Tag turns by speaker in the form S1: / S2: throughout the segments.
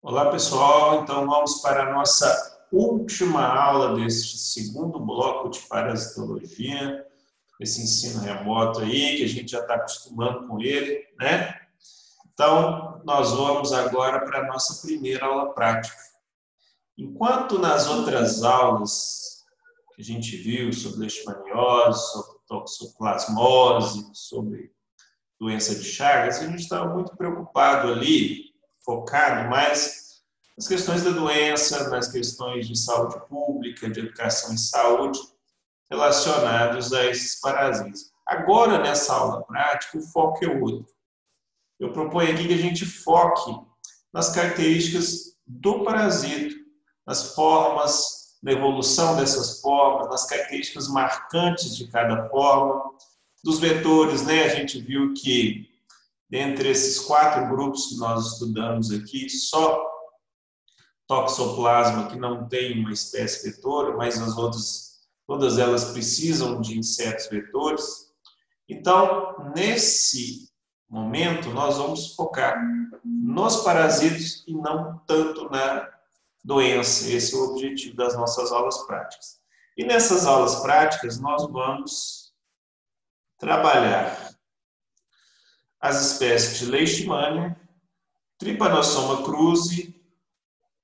S1: Olá pessoal, então vamos para a nossa última aula deste segundo bloco de parasitologia, esse ensino remoto aí, que a gente já está acostumando com ele, né? Então, nós vamos agora para a nossa primeira aula prática. Enquanto nas outras aulas que a gente viu sobre leishmaniose, sobre toxoplasmose, sobre doença de Chagas, a gente estava muito preocupado ali focado mais nas questões da doença, nas questões de saúde pública, de educação em saúde, relacionados a esses parasitas. Agora, nessa aula prática, o foco é outro. Eu proponho aqui que a gente foque nas características do parasito, nas formas, na evolução dessas formas, nas características marcantes de cada forma, dos vetores, né? A gente viu que Dentre esses quatro grupos que nós estudamos aqui, só toxoplasma, que não tem uma espécie vetora, mas as outras, todas elas precisam de insetos vetores. Então, nesse momento, nós vamos focar nos parasitos e não tanto na doença. Esse é o objetivo das nossas aulas práticas. E nessas aulas práticas, nós vamos trabalhar as espécies de Leishmania, Trypanosoma cruzi,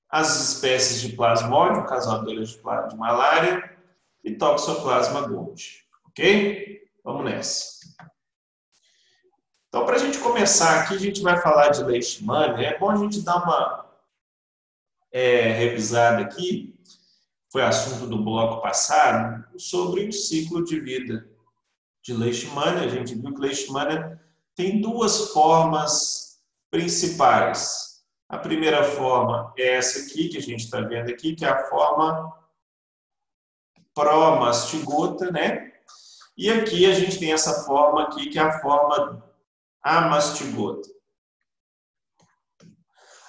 S1: as espécies de Plasmodium, causadoras de, de malária, e Toxoplasma gondii. Ok? Vamos nessa. Então, para a gente começar aqui, a gente vai falar de Leishmania. É bom a gente dar uma é, revisada aqui, foi assunto do bloco passado, sobre o ciclo de vida de Leishmania. A gente viu que Leishmania tem duas formas principais. A primeira forma é essa aqui, que a gente está vendo aqui, que é a forma pró-mastigota, né? E aqui a gente tem essa forma aqui, que é a forma amastigota.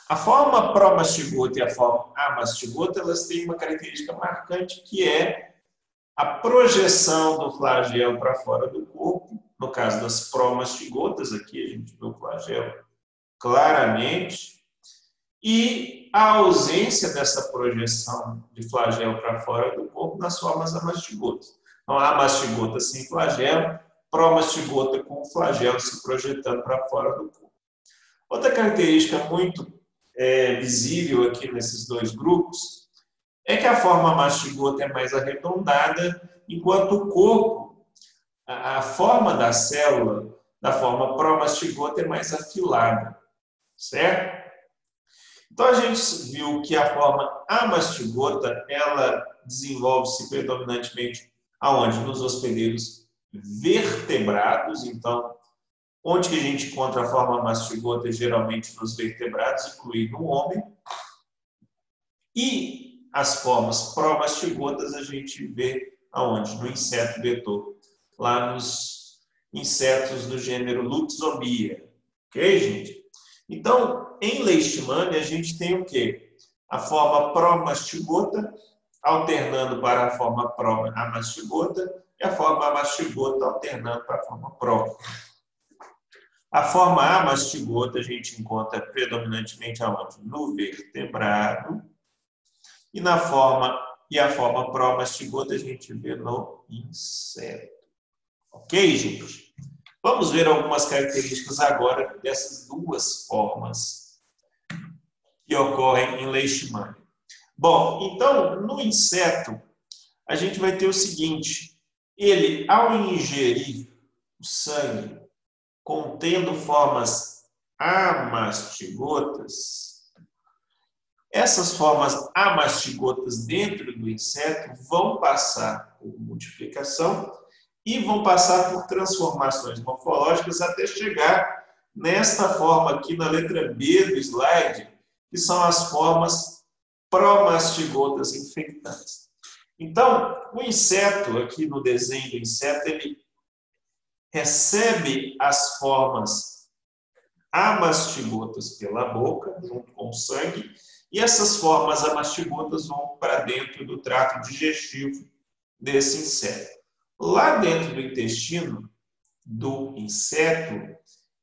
S1: A forma pró-mastigota e a forma amastigota, elas têm uma característica marcante, que é a projeção do flagelo para fora do corpo no caso das promastigotas, aqui a gente vê o flagelo claramente, e a ausência dessa projeção de flagelo para fora do corpo nas formas amastigotas. Então, a mastigota sem flagelo, promastigota com flagelo se projetando para fora do corpo. Outra característica muito é, visível aqui nesses dois grupos é que a forma mastigota é mais arredondada, enquanto o corpo a, forma da célula, da forma pró-mastigota, é mais afilada, certo? Então, a gente viu que a forma amastigota, ela desenvolve-se predominantemente aonde? Nos hospedeiros vertebrados. Então, onde que a gente encontra a forma mastigota? Geralmente nos vertebrados, incluindo o homem. E as formas pró-mastigotas a gente vê aonde? No inseto vetor lá nos insetos do gênero Luxobia. Ok, gente? Então, em leishmania, a gente tem o quê? A forma pró-mastigota, alternando para a forma pró-amastigota, e a forma amastigota alternando para a forma pró. A forma amastigota a gente encontra predominantemente aonde? No vertebrado. E na forma e a forma pró-mastigota a gente vê no inseto. Ok, gente? Vamos ver algumas características agora dessas duas formas que ocorrem em leishmania. Bom, então, no inseto, a gente vai ter o seguinte: ele, ao ingerir o sangue contendo formas amastigotas, essas formas amastigotas dentro do inseto vão passar por multiplicação e vão passar por transformações morfológicas até chegar nesta forma aqui na letra B do slide, que são as formas promastigotas infectantes. Então, o inseto, aqui no desenho do inseto, ele recebe as formas amastigotas pela boca, junto com o sangue, e essas formas amastigotas vão para dentro do trato digestivo desse inseto. Lá dentro do intestino do inseto,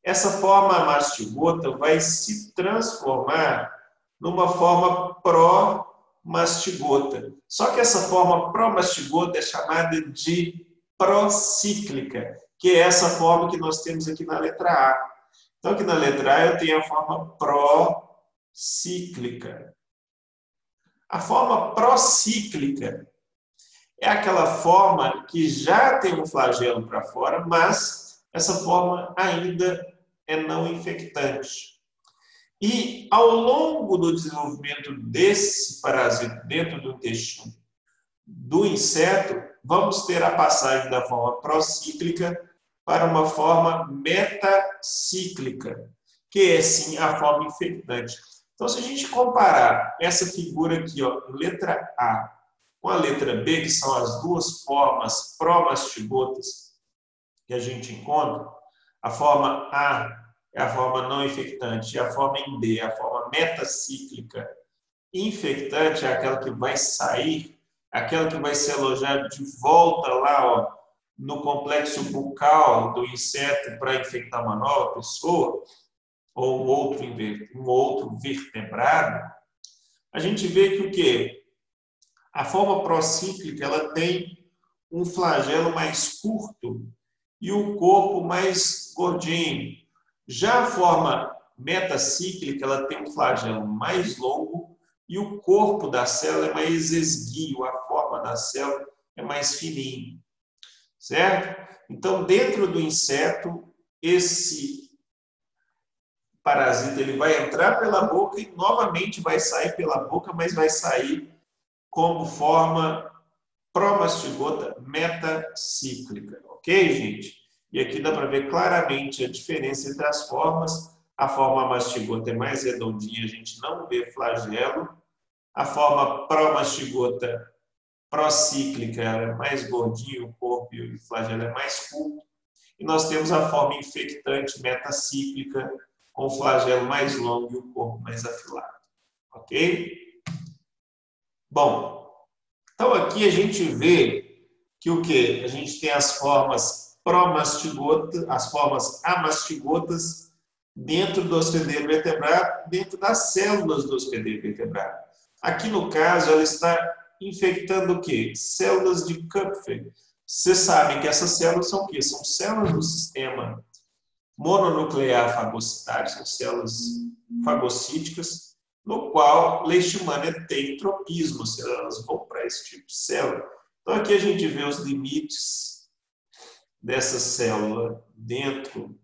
S1: essa forma mastigota vai se transformar numa forma pró-mastigota. Só que essa forma pró-mastigota é chamada de procíclica, que é essa forma que nós temos aqui na letra A. Então, aqui na letra A eu tenho a forma procíclica. A forma procíclica é aquela forma que já tem um flagelo para fora, mas essa forma ainda é não infectante. E ao longo do desenvolvimento desse parasito dentro do intestino do inseto, vamos ter a passagem da forma procíclica para uma forma metacíclica, que é sim a forma infectante. Então, se a gente comparar essa figura aqui, ó, letra A, com a letra B, que são as duas formas pró-mastigotas que a gente encontra, a forma A é a forma não infectante, e a forma em B é a forma metacíclica. Infectante é aquela que vai sair, aquela que vai ser alojada de volta lá ó, no complexo bucal do inseto para infectar uma nova pessoa, ou um outro, um outro vertebrado, a gente vê que o quê? A forma procíclica ela tem um flagelo mais curto e o corpo mais gordinho. Já a forma metacíclica, ela tem um flagelo mais longo e o corpo da célula é mais esguio, a forma da célula é mais fininho. Certo? Então, dentro do inseto, esse parasita ele vai entrar pela boca e novamente vai sair pela boca, mas vai sair como forma promastigota metacíclica. Ok, gente? E aqui dá para ver claramente a diferença entre as formas. A forma mastigota é mais redondinha, a gente não vê flagelo. A forma promastigota procíclica é mais gordinho, o corpo e o flagelo é mais curto. E nós temos a forma infectante metacíclica, com o flagelo mais longo e o corpo mais afilado. Ok? Bom, então aqui a gente vê que o que? A gente tem as formas promastigotas, as formas amastigotas dentro do hospedeiro vertebrado, dentro das células do hospedeiro vertebrado. Aqui no caso, ela está infectando o quê? Células de Kupfer. Vocês sabem que essas células são o quê? São células do sistema mononuclear fagocitário, são células fagocíticas, qual leishmania tem tropismo, elas vão para esse tipo de célula. Então aqui a gente vê os limites dessa célula dentro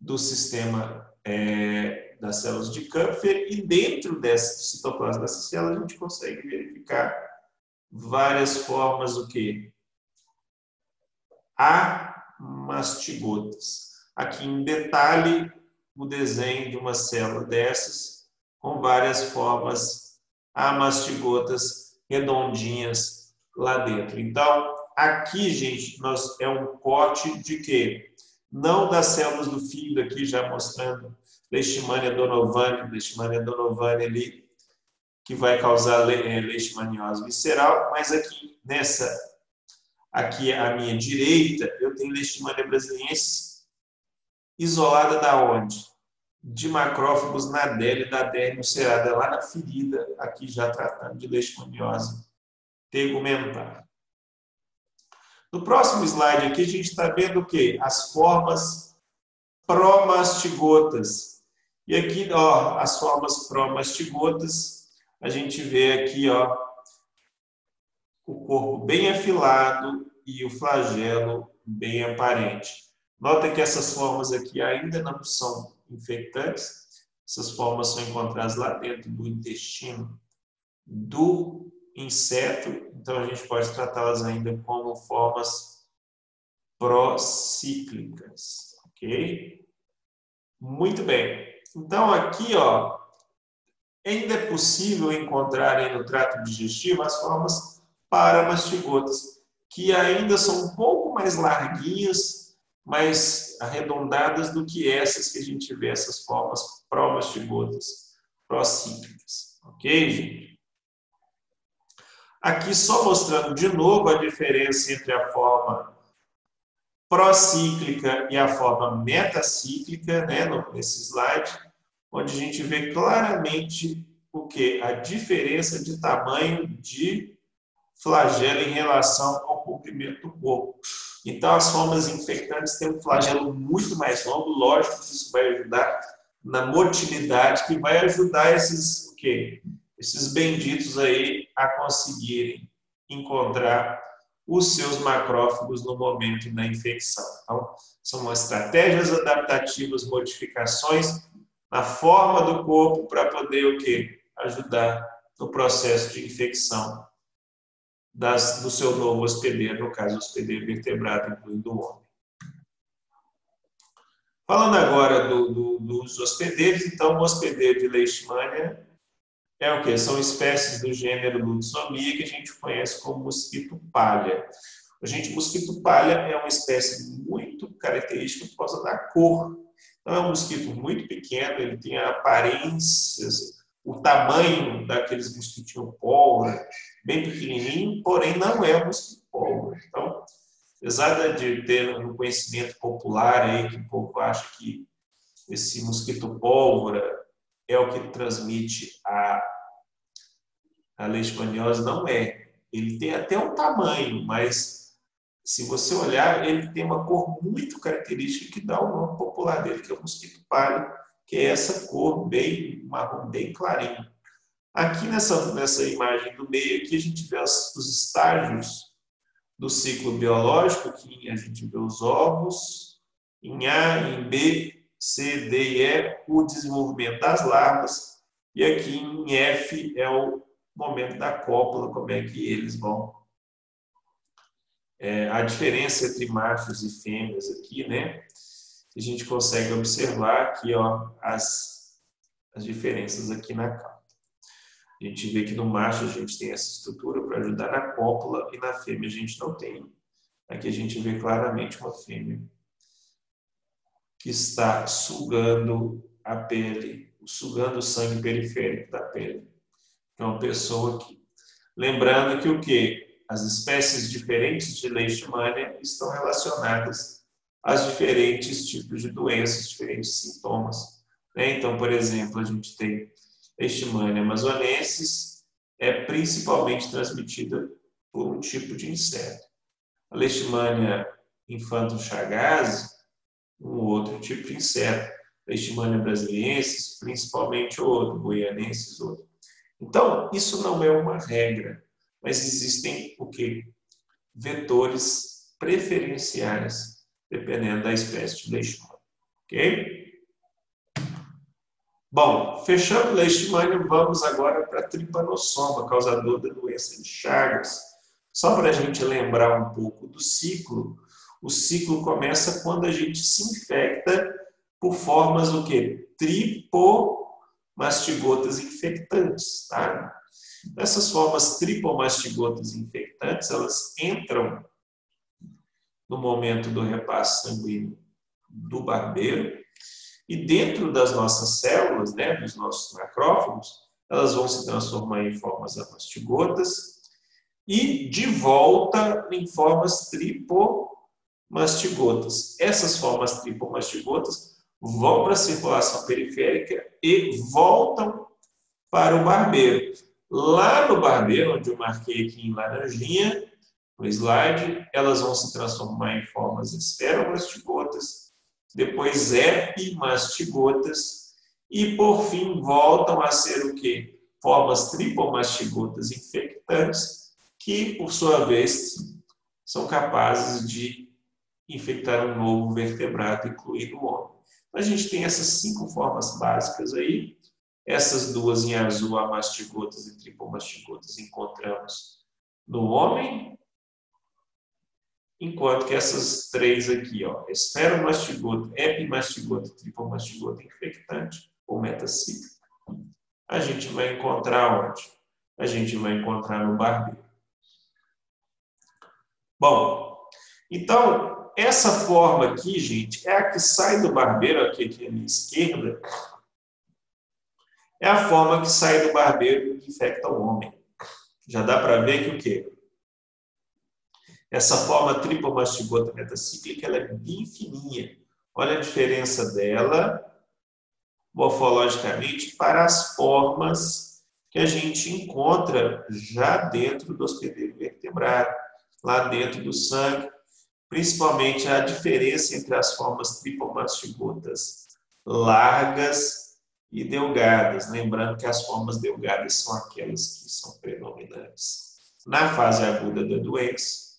S1: do sistema é, das células de Kupfer e dentro desse citoplasma dessa célula a gente consegue verificar várias formas o que amastigotas. Aqui em detalhe o desenho de uma célula dessas com várias formas amastigotas redondinhas lá dentro. Então, Aqui, gente, nós, é um corte de quê? Não das células do fígado aqui, já mostrando Leishmania donovani, Leishmania donovani ali, que vai causar é, leishmaniose visceral, mas aqui nessa, aqui à minha direita, eu tenho Leishmania brasiliensis isolada da onde? De macrófagos na adele da derme ulcerada, lá na ferida, aqui já tratando de leishmaniose tegumentar. No próximo slide aqui, a gente está vendo o quê? As formas promastigotas. E aqui, ó, as formas promastigotas, a gente vê aqui, ó, o corpo bem afilado e o flagelo bem aparente. Nota que essas formas aqui ainda não são infectantes. Essas formas são encontradas lá dentro do intestino do inseto, então a gente pode tratá-las ainda como formas procíclicas, ok? Muito bem. Então aqui, ó, ainda é possível encontrar no trato digestivo as formas paramastigotas, que ainda são um pouco mais larguinhas, mais arredondadas do que essas que a gente vê, essas formas promastigotas, procíclicas. Ok, gente? Aqui só mostrando de novo a diferença entre a forma procíclica e a forma metacíclica, né, nesse slide. onde a gente vê claramente o que? A diferença de tamanho de flagelo em relação ao comprimento do corpo. Então, as formas infectantes têm um flagelo muito mais longo, lógico que isso vai ajudar na motilidade, que vai ajudar esses, o quê? esses benditos aí a conseguirem encontrar os seus macrófagos no momento da infecção. Então, são estratégias adaptativas, modificações na forma do corpo para poder o quê? Ajudar no processo de infecção das, do seu novo hospedeiro, no caso, hospedeiro vertebrado, incluindo o homem. Falando agora do, do, dos hospedeiros, então, o hospedeiro de Leishmania é o que? São espécies do gênero Lutzomia que a gente conhece como mosquito palha. O gente, mosquito palha é uma espécie muito característica por causa da cor. Então, é um mosquito muito pequeno, ele tem aparências, o tamanho daqueles mosquitinhos pólvora, bem pequenininho, porém não é um mosquito pólvora. Então, apesar de ter um conhecimento popular aí, que o povo acha que esse mosquito pólvora é o que transmite a, a leishmaniose, não é. Ele tem até um tamanho, mas se você olhar, ele tem uma cor muito característica que dá o nome popular dele, que é o mosquito pálido, que é essa cor bem marrom, bem clarinho. Aqui nessa, nessa imagem do meio, aqui a gente vê as, os estágios do ciclo biológico, que a gente vê os ovos, em A, em B, C, D e E, o desenvolvimento das larvas, e aqui em F é o momento da cópula, como é que eles vão. É, a diferença entre machos e fêmeas aqui, né? A gente consegue observar aqui, ó, as, as diferenças aqui na cauda. A gente vê que no macho a gente tem essa estrutura para ajudar na cópula e na fêmea a gente não tem. Aqui a gente vê claramente uma fêmea que está sugando a pele, sugando o sangue periférico da pele. É uma pessoa que, lembrando que o que as espécies diferentes de leishmania estão relacionadas aos diferentes tipos de doenças, diferentes sintomas. Né? Então, por exemplo, a gente tem leishmania amazonensis, é principalmente transmitida por um tipo de inseto. A leishmania infanto-chagas, um outro tipo de inseto. Leishmania brasiliensis, principalmente outro, goianensis, outro. Então, isso não é uma regra, mas existem o que? Vetores preferenciais, dependendo da espécie de leishmania. Ok? Bom, fechando leishmania, vamos agora para a tripanossoma, causador da doença de Chagas. Só para a gente lembrar um pouco do ciclo, o ciclo começa quando a gente se infecta por formas o quê? Tripomastigotas infectantes, tá? Essas formas tripomastigotas infectantes, elas entram no momento do repasse sanguíneo do barbeiro e dentro das nossas células, né, dos nossos macrófagos, elas vão se transformar em formas amastigotas e de volta em formas tripomastigotas. Essas formas tripomastigotas vão para a circulação periférica e voltam para o barbeiro. Lá no barbeiro, onde eu marquei aqui em laranjinha, no slide, elas vão se transformar em formas esferomastigotas depois epimastigotas e, por fim, voltam a ser o quê? Formas tripomastigotas infectantes que, por sua vez, são capazes de infectar um novo vertebrado, incluindo o homem. Então, a gente tem essas cinco formas básicas aí. Essas duas em azul, amastigotas e tripomastigotas, encontramos no homem, Enquanto que essas três aqui, ó, esferomastigota, epimastigota, tripomastigota infectante ou metacíclica, a gente vai encontrar onde? A gente vai encontrar no barbeiro. Bom, então, essa forma aqui, gente, é a que sai do barbeiro, aqui, aqui à minha esquerda, é a forma que sai do barbeiro e infecta o homem. Já dá para ver que o quê? Essa forma tripomastigota metacíclica ela é bem fininha. Olha a diferença dela morfologicamente para as formas que a gente encontra já dentro do hospedeiro vertebrado, lá dentro do sangue, principalmente a diferença entre as formas tripomastigotas largas e delgadas, lembrando que as formas delgadas são aquelas que são predominantes. Na fase aguda da doença,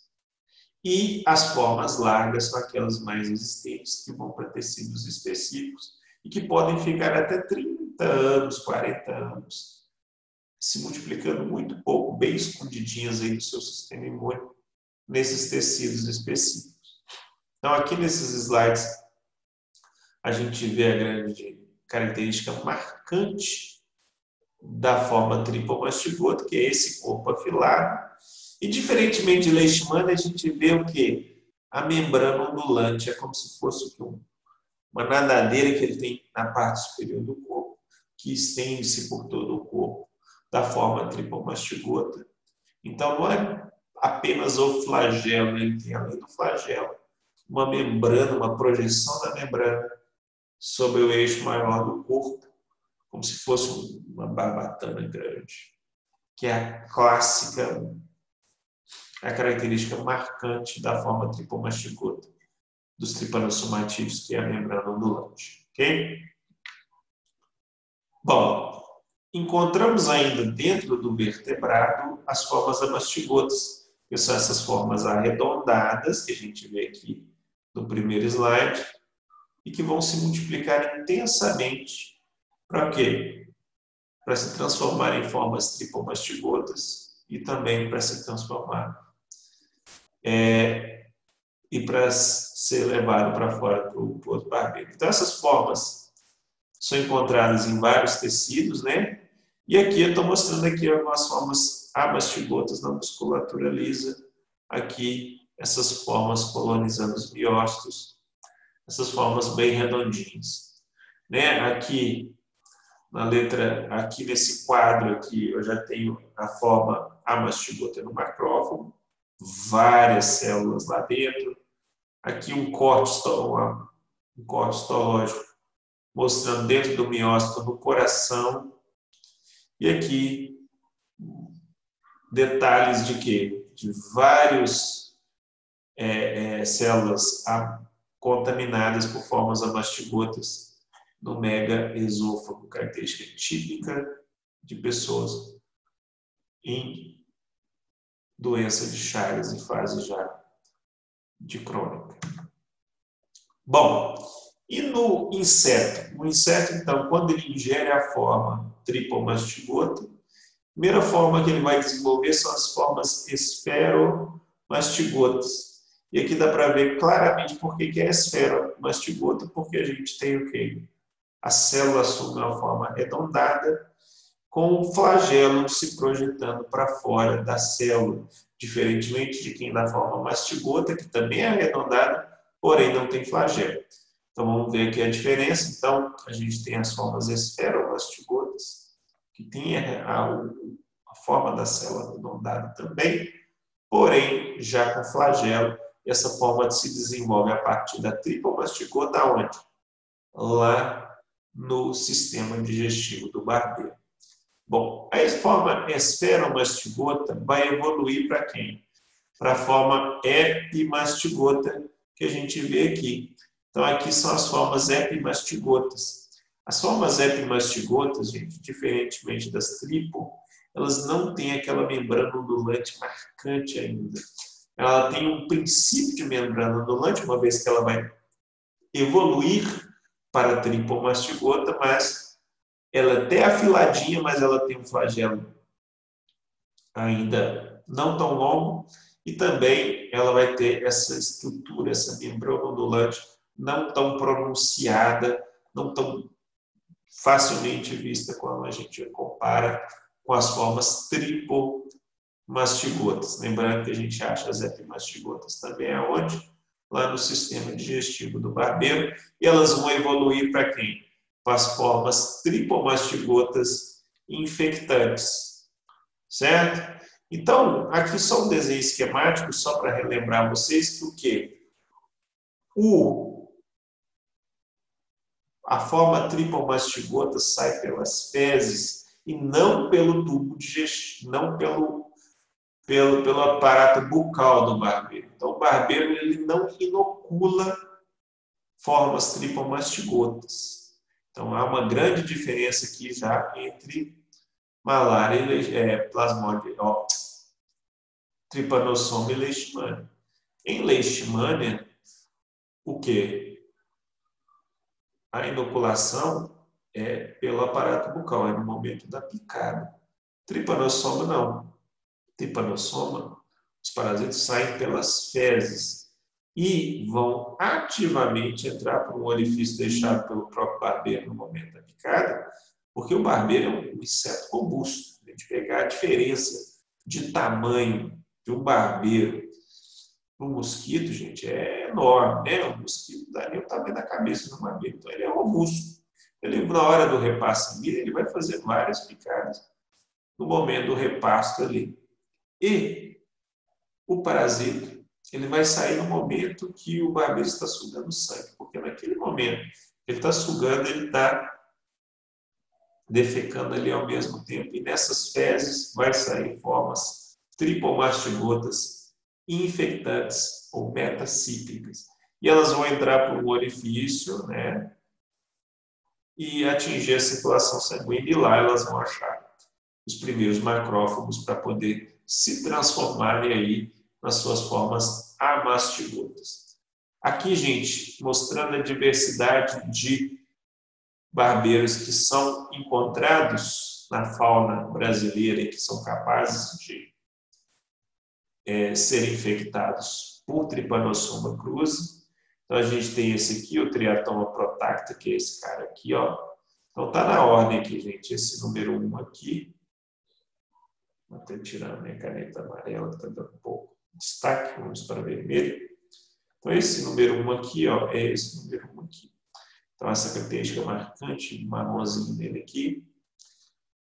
S1: e as formas largas são aquelas mais resistentes que vão para tecidos específicos e que podem ficar até 30 anos, 40 anos, se multiplicando muito pouco, bem escondidinhas aí do seu sistema imune, nesses tecidos específicos. Então, aqui nesses slides, a gente vê a grande característica marcante da forma tripomastigota, que é esse corpo afilado. E, diferentemente de leishmania, a gente vê o quê? A membrana ondulante, é como se fosse uma nadadeira que ele tem na parte superior do corpo, que estende-se por todo o corpo, da forma tripomastigota. Então, não é apenas o flagelo, ele tem além do flagelo uma membrana, uma projeção da membrana sobre o eixo maior do corpo, como se fosse uma barbatana grande, que é a clássica, a característica marcante da forma tripomastigota dos tripanosomatídeos, que é a membrana ondulante. Ok? Bom, encontramos ainda dentro do vertebrado as formas amastigotas, que são essas formas arredondadas que a gente vê aqui no primeiro slide, e que vão se multiplicar intensamente para quê? Para se transformar em formas tripomastigotas e também para se transformar é, e para ser levado para fora para o outro barbeiro. Então, essas formas são encontradas em vários tecidos, né? E aqui eu estou mostrando aqui algumas formas amastigotas na musculatura lisa, aqui essas formas colonizando os miócitos, essas formas bem redondinhas. Né? Aqui, na letra, aqui nesse quadro aqui, eu já tenho a forma amastigota no macrófago, várias células lá dentro. Aqui um corte, um corte histológico mostrando dentro do miócito no coração. E aqui detalhes de quê? De vários é, é, células contaminadas por formas amastigotas no mega esôfago, característica típica de pessoas em doença de Chagas em fase já de crônica. Bom, e no inseto? O inseto, então, quando ele ingere a forma tripomastigota, a primeira forma que ele vai desenvolver são as formas esferomastigotas. E aqui dá para ver claramente por que é esfera mastigota, porque a gente tem o quê? A célula assume uma forma arredondada, com o flagelo se projetando para fora da célula, diferentemente de quem dá forma mastigota, que também é arredondada, porém não tem flagelo. Então vamos ver aqui a diferença. Então a gente tem as formas esferomastigotas, que tem a, a, a forma da célula arredondada também, porém já com flagelo essa forma se desenvolve a partir da tripomastigota onde? Lá no sistema digestivo do barbeiro. Bom, a forma esferomastigota vai evoluir para quem? Para a forma epimastigota que a gente vê aqui. Então, aqui são as formas epimastigotas. As formas epimastigotas, gente, diferentemente das tripo, elas não têm aquela membrana ondulante marcante ainda ela tem um princípio de membrana ondulante, uma vez que ela vai evoluir para a tripomastigota, mas ela é até afiladinha, mas ela tem um flagelo ainda não tão longo e também ela vai ter essa estrutura, essa membrana ondulante não tão pronunciada, não tão facilmente vista quando a gente compara com as formas tripo mastigotas. Lembrando que a gente acha as epimastigotas também aonde? Lá no sistema digestivo do barbeiro. E elas vão evoluir para quem? Para as formas tripomastigotas infectantes. Certo? Então, aqui só um desenho esquemático, só para relembrar vocês que o quê? O, A forma tripomastigota sai pelas fezes e não pelo tubo digestivo, não pelo, pelo, pelo aparato bucal do barbeiro. Então, o barbeiro ele não inocula formas tripomastigotas. Então, há uma grande diferença aqui já entre malária e é, plasmode, tripanossoma e leishmania. Em leishmania, o que? A inoculação é pelo aparato bucal, é no momento da picada. Tripanossoma não. Tripanossoma, os parasitas saem pelas fezes e vão ativamente entrar por um orifício deixado pelo próprio barbeiro no momento da picada, porque o barbeiro é um inseto robusto. A gente pegar a diferença de tamanho de um barbeiro para um mosquito, gente, é enorme, né? O mosquito dá nem o tamanho da cabeça do barbeiro, então ele é robusto. Ele, na hora do repasto ele vai fazer várias picadas no momento do repasto ali. E o parasita, ele vai sair no momento que o barbeiro está sugando sangue, porque naquele momento ele está sugando, ele está defecando ali ao mesmo tempo, e nessas fezes vai sair formas tripomastigotas infectantes ou metacíclicas. E elas vão entrar por um orifício, né? E atingir a circulação sanguínea, e lá elas vão achar os primeiros macrófagos para poder se transformarem aí nas suas formas amastigotas. Aqui, gente, mostrando a diversidade de barbeiros que são encontrados na fauna brasileira e que são capazes de é, serem infectados por Trypanosoma cruzi. Então, a gente tem esse aqui, o Triatoma protacta, que é esse cara aqui, ó. Então, tá na ordem aqui, gente, esse número 1 um aqui. Vou até tirar minha caneta amarela, que está dando um pouco de destaque, vamos para vermelho. Então, esse número 1 um aqui, ó, é esse número 1 um aqui. Então, essa característica marcante, marronzinho dele aqui.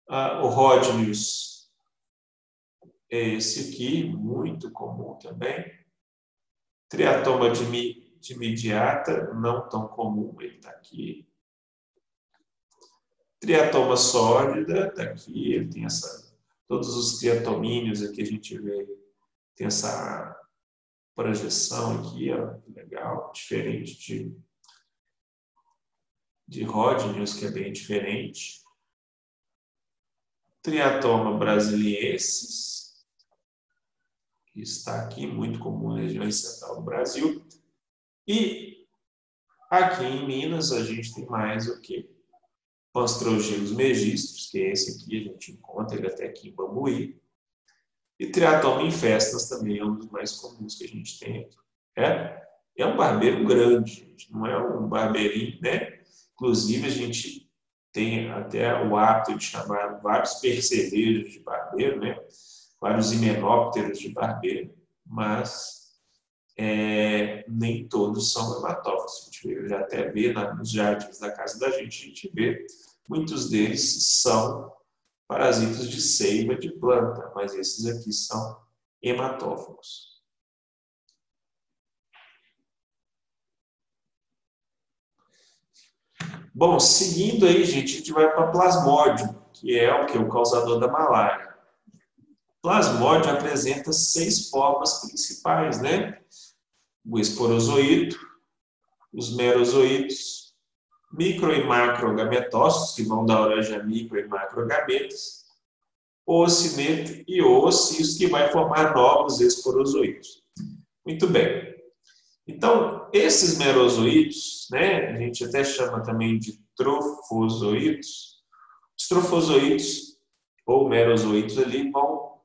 S1: Ah, o Rodnius é esse aqui, muito comum também. Triatoma de, mi, de mediata, não tão comum, ele está aqui. Triatoma sólida, está aqui, ele tem essa, todos os triatomíneos aqui a gente vê, tem essa projeção aqui, ó, legal, diferente de de Rodnius, que é bem diferente. Triatoma brasiliensis, que está aqui, muito comum na região central do Brasil. E aqui em Minas a gente tem mais o que? Panstrogelos megistros, que é esse aqui, a gente encontra ele até aqui em Bambuí. E triatoma infestas também é um dos mais comuns que a gente tem aqui. É, é um barbeiro grande, gente, não é um barbeirinho, né? Inclusive, a gente tem até o hábito de chamar vários percevejos de barbeiro, né? vários himenópteros de barbeiro, mas é, nem todos são hematófagos. A gente vê, já até vê nos jardins da casa da gente, a gente vê muitos deles são parasitas de seiva de planta, mas esses aqui são hematófagos. Bom, seguindo aí, gente, a gente vai para plasmódio, que é o que? O causador da malária. Plasmódio apresenta seis formas principais, né? O esporozoito, os merozoítos, micro e macrogametócitos, que vão dar origem a micro e macrogametas, o ocineto e o ocis, que vai formar novos esporozoítos. Muito bem. Então, esses merozoítos, né, a gente até chama também de trofozoítos, os trofozoítos ou merozoítos ali vão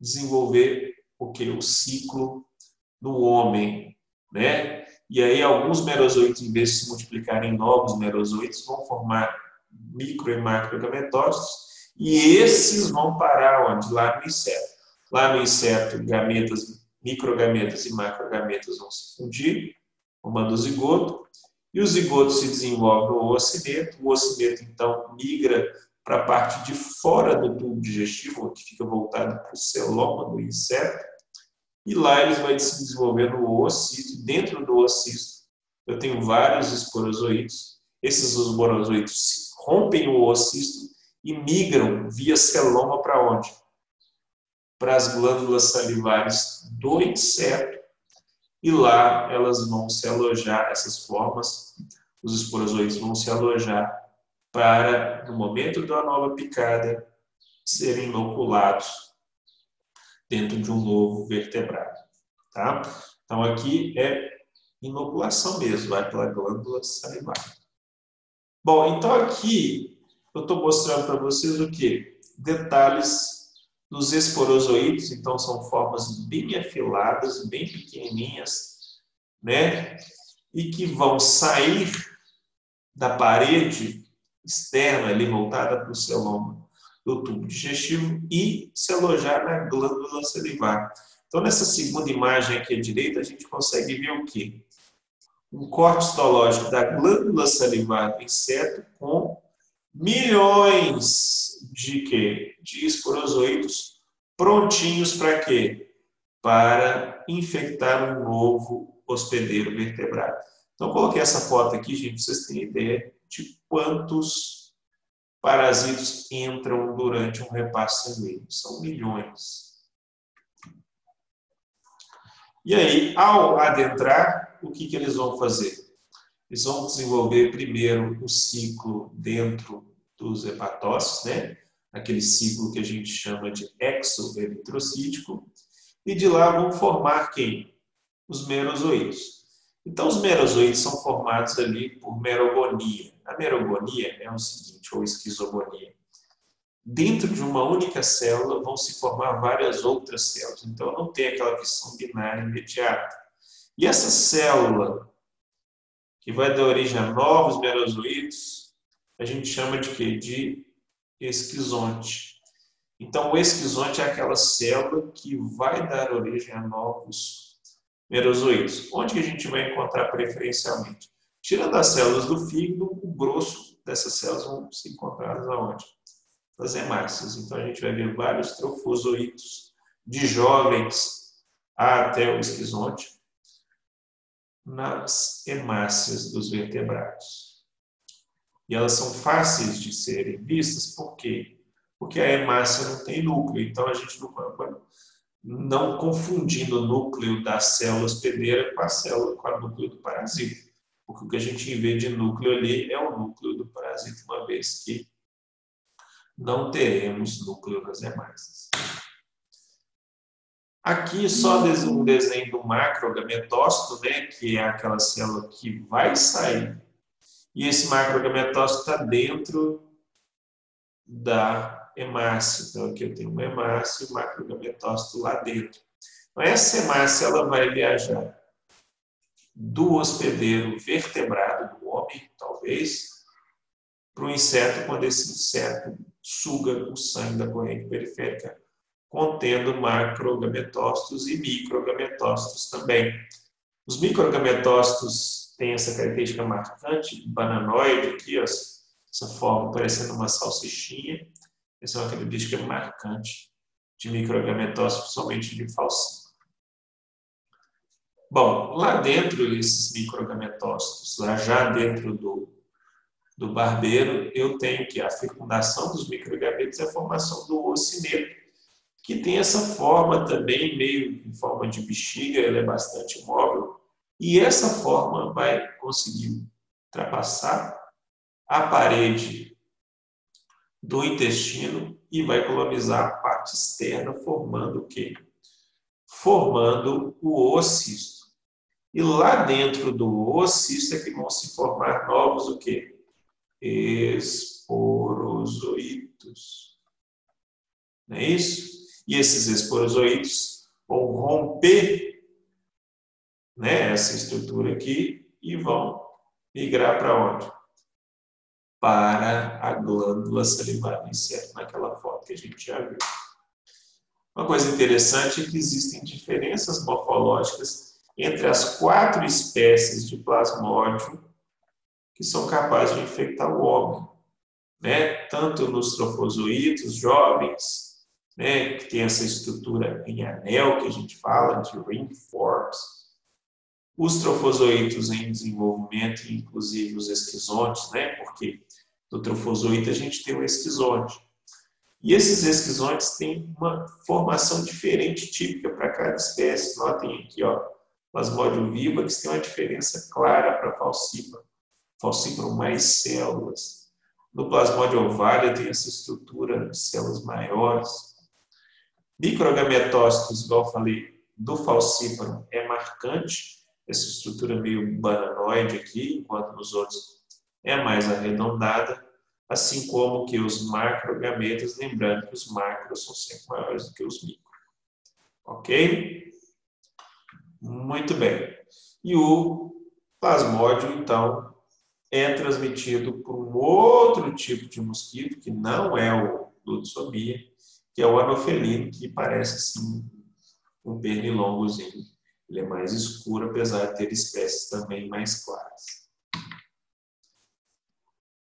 S1: desenvolver o que? O ciclo do homem, né? E aí alguns merozoítos, em vez de se multiplicarem em novos merozoítos, vão formar micro e macrogametócitos e esses vão parar onde? Lá no inseto. Lá no inseto, gametas microgametas e macrogametas vão se fundir, formando o zigoto, e o zigoto se desenvolve no ocineto, o ocineto então migra para a parte de fora do tubo digestivo, que fica voltado para o celoma do inseto, e lá ele vai se desenvolver no oocisto, dentro do oocisto eu tenho vários esporozoítos, esses esporozoitos rompem o oocisto e migram via celoma para onde? Para as glândulas salivares do inseto e lá elas vão se alojar, essas formas, os esporozoides vão se alojar para, no momento da nova picada, serem inoculados dentro de um novo vertebrado. Tá? Então, aqui é inoculação mesmo, vai pela glândula salivar. Bom, então aqui eu estou mostrando para vocês o que? Detalhes dos esporozoides, então são formas bem afiladas, bem pequenininhas, né? E que vão sair da parede externa ali voltada para o celoma do tubo digestivo e se alojar na glândula salivar. Então, nessa segunda imagem aqui à direita, a gente consegue ver o quê? Um corte histológico da glândula salivar do inseto com milhões de quê? De esporozoitos prontinhos para quê? Para infectar um novo hospedeiro vertebrado. Então, coloquei essa foto aqui, gente, para vocês terem ideia de quantos parasitos entram durante um repasse sanguíneo. São milhões. E aí, ao adentrar, o que, que eles vão fazer? Eles vão desenvolver primeiro o ciclo dentro dos hepatócitos, né? aquele ciclo que a gente chama de exoeritrocítico, e de lá vão formar quem? Os merozoítos. Então, os merozoítos são formados ali por merogonia. A merogonia é o seguinte, ou esquizogonia dentro de uma única célula vão se formar várias outras células. Então, não tem aquela questão binária imediata. E essa célula, que vai dar origem a novos merozoítos, a gente chama de quê? De esquizonte. Então, o esquizonte é aquela célula que vai dar origem a novos merozoítos. Onde que a gente vai encontrar preferencialmente? Tirando as células do fígado, o grosso dessas células vão se encontrar aonde? das hemácias. Então, a gente vai ver vários trofozoítos de jovens até o esquizonte nas hemácias dos vertebrados. E elas são fáceis de serem vistas, por quê? Porque a hemácia não tem núcleo, então a gente não, não confundindo o núcleo da célula hospedeira com a célula, com o núcleo do parasita. Porque o que a gente vê de núcleo ali é o núcleo do parasita, uma vez que não teremos núcleo nas hemácias. Aqui só um desenho do macrogametócito, né, que é aquela célula que vai sair. E esse macrogametócito está dentro da hemácia. Então aqui eu tenho uma hemácia e o macrogametócito lá dentro. Então, essa hemácia ela vai viajar do hospedeiro vertebrado do homem, talvez, para o inseto, quando esse inseto suga o sangue da corrente periférica, contendo macrogametócitos e microgametócitos também. Os microgametócitos têm essa característica marcante, bananoide aqui, ó, essa forma parecendo uma salsichinha. Essa é uma característica marcante de microgametócitos, principalmente de falsinha. Bom, lá dentro, esses microgametócitos, lá já dentro do do barbeiro, eu tenho que a fecundação dos microgametos é a formação do ocineto, que tem essa forma também, meio em forma de bexiga, ela é bastante móvel, e essa forma vai conseguir ultrapassar a parede do intestino e vai colonizar a parte externa, formando o quê? Formando o oocisto. E lá dentro do oocisto é que vão se formar novos o quê? esporozoitos. Não é isso? E esses esporozoitos vão romper né, essa estrutura aqui e vão migrar para onde? Para a glândula salivar do inseto, naquela foto que a gente já viu. Uma coisa interessante é que existem diferenças morfológicas entre as quatro espécies de plasmódio que são capazes de infectar o homem, né? tanto nos trofozoítos jovens, né? que tem essa estrutura em anel que a gente fala, de ring forms, os trofozoitos em desenvolvimento, inclusive os esquizontes, né? Porque do trofozoito a gente tem o esquizonte. E esses esquizontes têm uma formação diferente, típica para cada espécie. Notem aqui, ó, Plasmodium vivax tem uma diferença clara para falciparum. Falciparum mais células. No Plasmodium ovária tem essa estrutura de células maiores. Microgametócitos, igual falei, do falciparum é marcante, essa estrutura meio bananoide aqui, enquanto nos outros é mais arredondada, assim como que os macrogametas, lembrando que os macros são sempre maiores do que os micro. Ok? Muito bem. E o plasmódio, então, é transmitido por um outro tipo de mosquito, que não é o lutsomia, que é o anofelino, que parece assim um pernilongozinho. Ele é mais escuro, apesar de ter espécies também mais claras.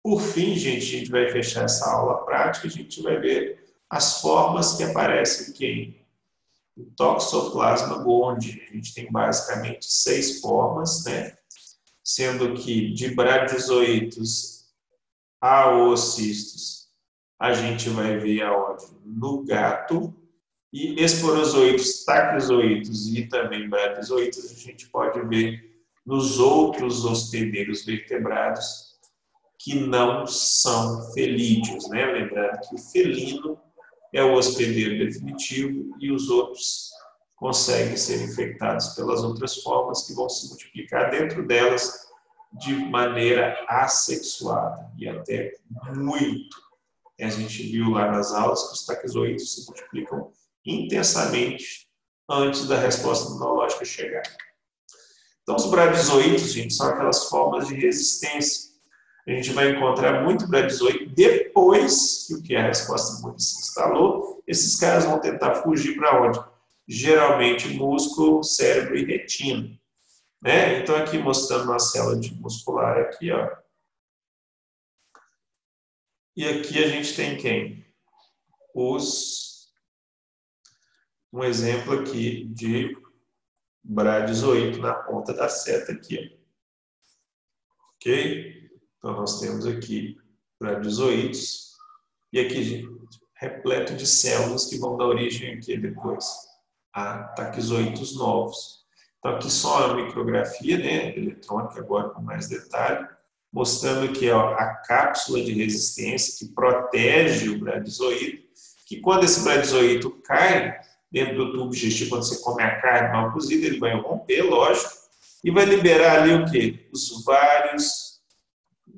S1: Por fim, gente, a gente vai fechar essa aula prática, a gente vai ver as formas que aparecem aqui o Toxoplasma gondii. A gente tem basicamente seis formas, né? Sendo que de bradizoitos a oocistos, a gente vai ver aonde? No gato. E esporozoitos, taquizoitos e também bradizoitos, a gente pode ver nos outros hospedeiros vertebrados que não são felídeos, né? Lembrando que o felino é o hospedeiro definitivo e os outros conseguem ser infectados pelas outras formas que vão se multiplicar dentro delas de maneira assexuada e até muito. A gente viu lá nas aulas que os taquizoides se multiplicam intensamente antes da resposta imunológica chegar. Então, os bradizoides, gente, são aquelas formas de resistência a gente vai encontrar muito bradizoide depois que o que a resposta imune se instalou. Esses caras vão tentar fugir para onde? Geralmente músculo, cérebro e retina. Né? Então aqui mostrando uma célula de muscular aqui, ó. E aqui a gente tem quem? Os um exemplo aqui de bradizoito na ponta da seta aqui, ó. OK? Então, nós temos aqui bradizoides e aqui repleto de células que vão dar origem aqui depois a taquizoitos novos. Então, aqui só a micrografia né, eletrônica, agora com mais detalhe, mostrando que ó, a cápsula de resistência que protege o bradizoito, que quando esse bradizoito cai dentro do tubo digestivo, quando você come a carne mal cozida, ele vai romper, lógico, e vai liberar ali o quê? Os vários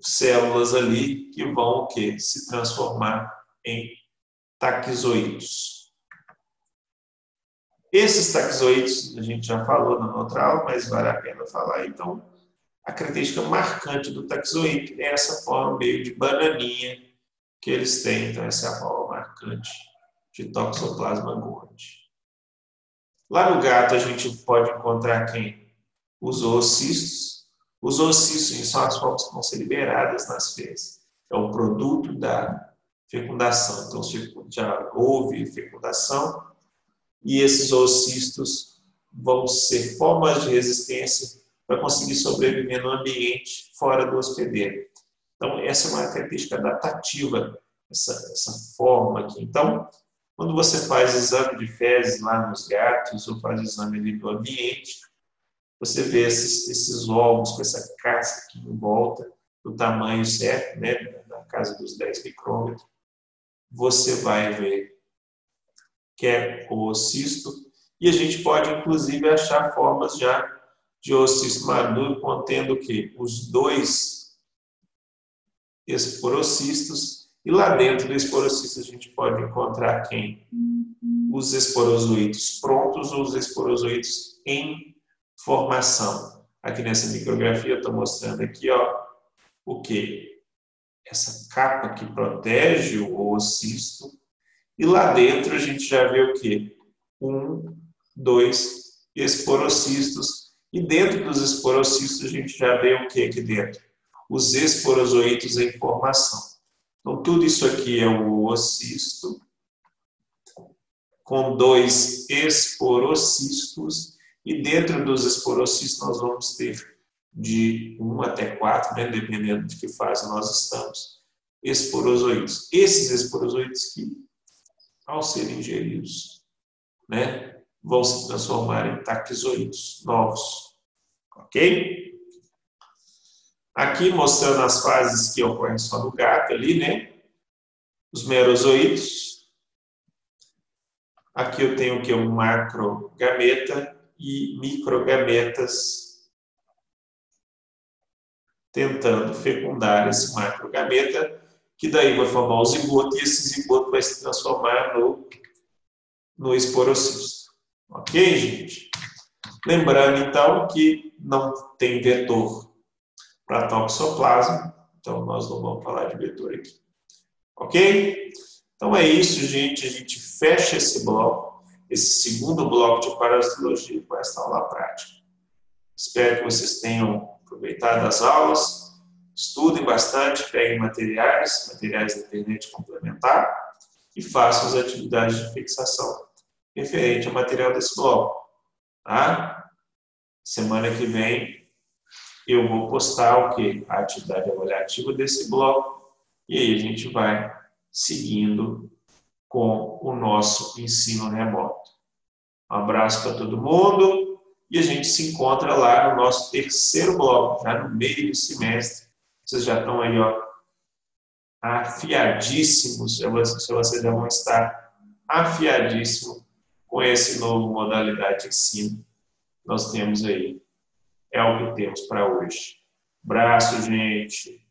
S1: células ali que vão o quê? se transformar em taquizoídos. Esses taquizoídos a gente já falou na outra aula, mas vale a pena falar. Então, a característica marcante do taquizoído é essa forma meio de bananinha que eles têm. Então, essa é a forma marcante de Toxoplasma gondii. Lá no gato a gente pode encontrar quem? Os oocistos, os ocissos são as formas que vão ser liberadas nas fezes. É o produto da fecundação. Então, já houve fecundação e esses oocistos vão ser formas de resistência para conseguir sobreviver no ambiente fora do hospedeiro. Então, essa é uma característica adaptativa, essa, essa forma aqui. Então, quando você faz exame de fezes lá nos gatos ou faz exame do ambiente, você vê esses, esses ovos com essa casca aqui em volta, do tamanho certo, né, na casa dos 10 micrômetros, você vai ver que é o ossisto, e a gente pode inclusive achar formas já de ossisto maduro contendo o quê? Os dois esporocistos, e lá dentro do esporocisto a gente pode encontrar quem? Os esporozoitos prontos ou os esporozoitos em formação. Aqui nessa micrografia eu estou mostrando aqui, ó, o que? Essa capa que protege o oocisto. E lá dentro a gente já vê o que? Um, dois esporocistos. E dentro dos esporocistos a gente já vê o que aqui dentro? Os esporozoitos em formação. Então tudo isso aqui é o oocisto com dois esporocistos E dentro dos esporocistos nós vamos ter de 1 até 4, né, dependendo de que fase nós estamos, esporozoides. Esses esporozoides que, ao serem ingeridos, né, vão se transformar em taquizoides novos. Ok? Aqui mostrando as fases que ocorrem só no gato ali, né? Os merozoides. Aqui eu tenho que? Um macrogameta e microgametas tentando fecundar esse macrogameta, que daí vai formar o zigoto e esse zigoto vai se transformar no, no esporocisto. Ok, gente? Lembrando, então, que não tem vetor para toxoplasma, então nós não vamos falar de vetor aqui. Ok? Então é isso, gente. A gente fecha esse bloco, esse segundo bloco de parasitologia com esta aula prática. Espero que vocês tenham aproveitado as aulas, estudem bastante, peguem materiais, materiais da internet complementar e façam as atividades de fixação referente ao material desse bloco. Tá? Semana que vem eu vou postar o que? A atividade avaliativa desse bloco e aí a gente vai seguindo com o nosso ensino remoto. Um abraço para todo mundo e a gente se encontra lá no nosso terceiro bloco, já no meio do semestre. Vocês já estão aí, ó, afiadíssimos, vocês já vão estar afiadíssimos com esse novo modalidade de ensino nós temos aí. É o que temos para hoje. Braço, gente.